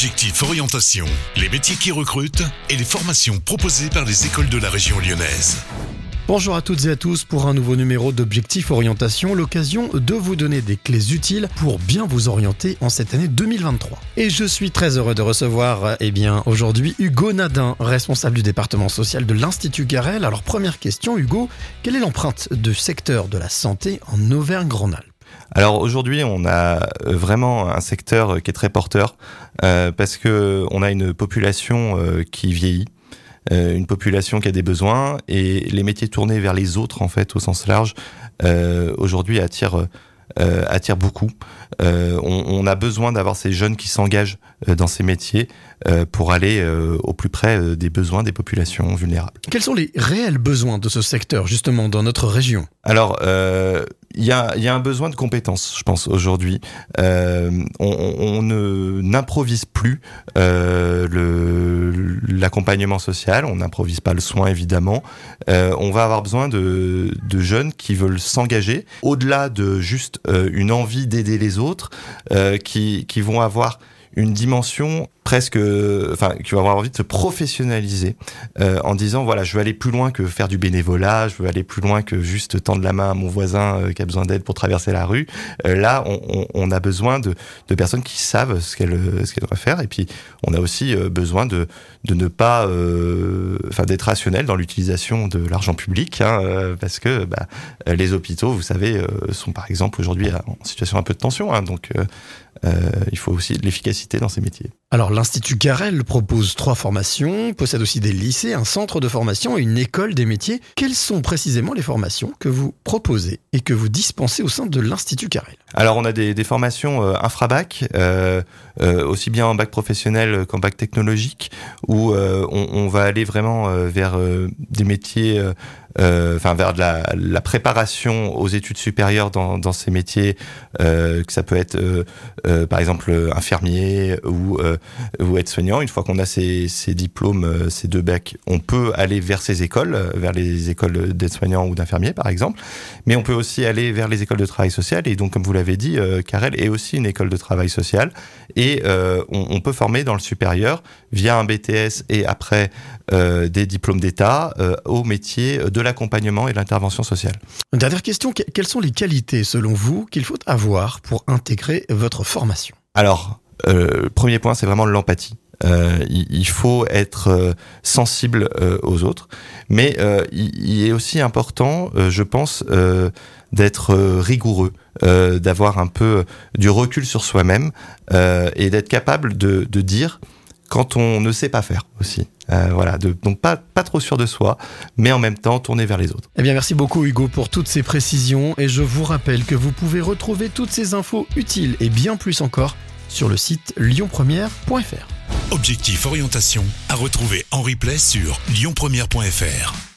Objectif Orientation, les métiers qui recrutent et les formations proposées par les écoles de la région lyonnaise. Bonjour à toutes et à tous pour un nouveau numéro d'Objectif Orientation, l'occasion de vous donner des clés utiles pour bien vous orienter en cette année 2023. Et je suis très heureux de recevoir eh aujourd'hui Hugo Nadin, responsable du département social de l'Institut Garel. Alors première question Hugo, quelle est l'empreinte du secteur de la santé en Auvergne-Rhône-Alpes? Alors aujourd'hui, on a vraiment un secteur qui est très porteur euh, parce que on a une population euh, qui vieillit, euh, une population qui a des besoins et les métiers tournés vers les autres en fait au sens large aujourd'hui attirent attirent beaucoup. On, on, a besoin d'avoir ces jeunes qui s'engagent dans ces métiers pour aller au plus près des besoins des populations vulnérables. Quels sont les réels besoins de ce secteur justement dans notre région? Alors il y a, y a, un besoin de compétences, je pense, aujourd'hui. Euh, on, on ne n'improvise plus euh, l'accompagnement social, on n'improvise pas le soin, évidemment. Euh, on va avoir besoin de, de jeunes qui veulent s'engager, au-delà de juste euh, une envie d'aider les autres, euh, qui, qui vont avoir une dimension presque, enfin, qui va avoir envie de se professionnaliser euh, en disant voilà, je veux aller plus loin que faire du bénévolat, je veux aller plus loin que juste tendre la main à mon voisin euh, qui a besoin d'aide pour traverser la rue. Euh, là, on, a besoin de, de, personnes qui savent ce qu'elles ce qu'elles doivent faire, et puis on a aussi besoin de de ne pas, enfin, d'être rationnel dans l'utilisation de l'argent public, hein, parce que bah, les hôpitaux, vous savez, sont par exemple aujourd'hui en situation un peu de tension, hein, donc il faut aussi de dans ces métiers. Alors l'Institut Carrel propose trois formations, possède aussi des lycées, un centre de formation et une école des métiers. Quelles sont précisément les formations que vous proposez et que vous dispensez au sein de l'Institut Carrel? Alors on a des, des formations euh, infrabac, euh, euh, aussi bien en bac professionnel qu'en bac technologique, où euh, on, on, va aller vraiment vers des métiers enfin vers la, préparation aux études supérieures dans, ces métiers, euh, que ça peut être euh, par exemple infirmier ou, ou aide-soignant. Une fois qu'on a ces, diplômes, ces deux bacs, on peut aller vers ces écoles, vers les écoles d'aide-soignants ou d'infirmiers par exemple, mais on peut aussi aller vers les écoles de travail social. Et donc, comme vous l'avez dit, Carrel est aussi une école de travail social et euh, on, peut former dans le supérieur via un BTS et après euh, des diplômes d'État euh, au métier de l'accompagnement et de l'intervention sociale. Dernière question, quelles sont les qualités selon vous qu'il faut avoir pour intégrer votre formation? Alors, euh, premier point, c'est vraiment l'empathie. Euh, il, faut être euh, sensible euh, aux autres, mais il, il, est aussi important, je pense, d'être rigoureux, d'avoir un peu du recul sur soi-même et d'être capable de, de, dire quand on ne sait pas faire aussi. voilà, de, donc pas, pas trop sûr de soi, mais en même temps tourner vers les autres. Eh bien, merci beaucoup Hugo pour toutes ces précisions et je vous rappelle que vous pouvez retrouver toutes ces infos utiles et bien plus encore sur le site lyonpremière.fr. Objectif orientation à retrouver en replay sur lyonpremière.fr.